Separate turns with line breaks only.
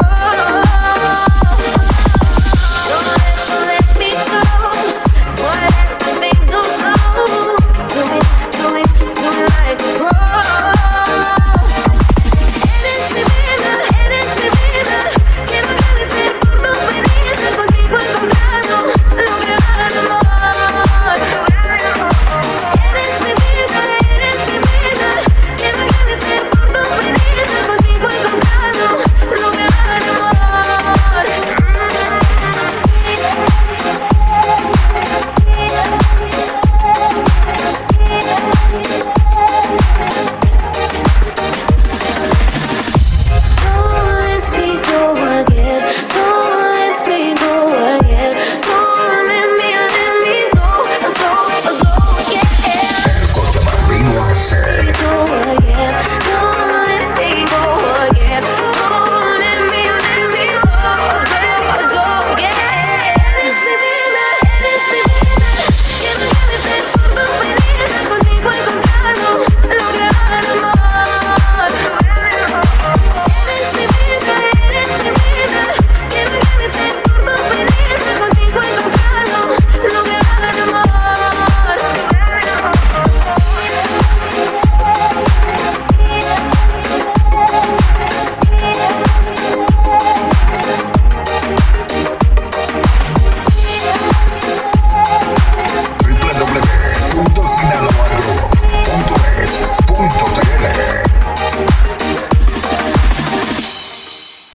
Oh.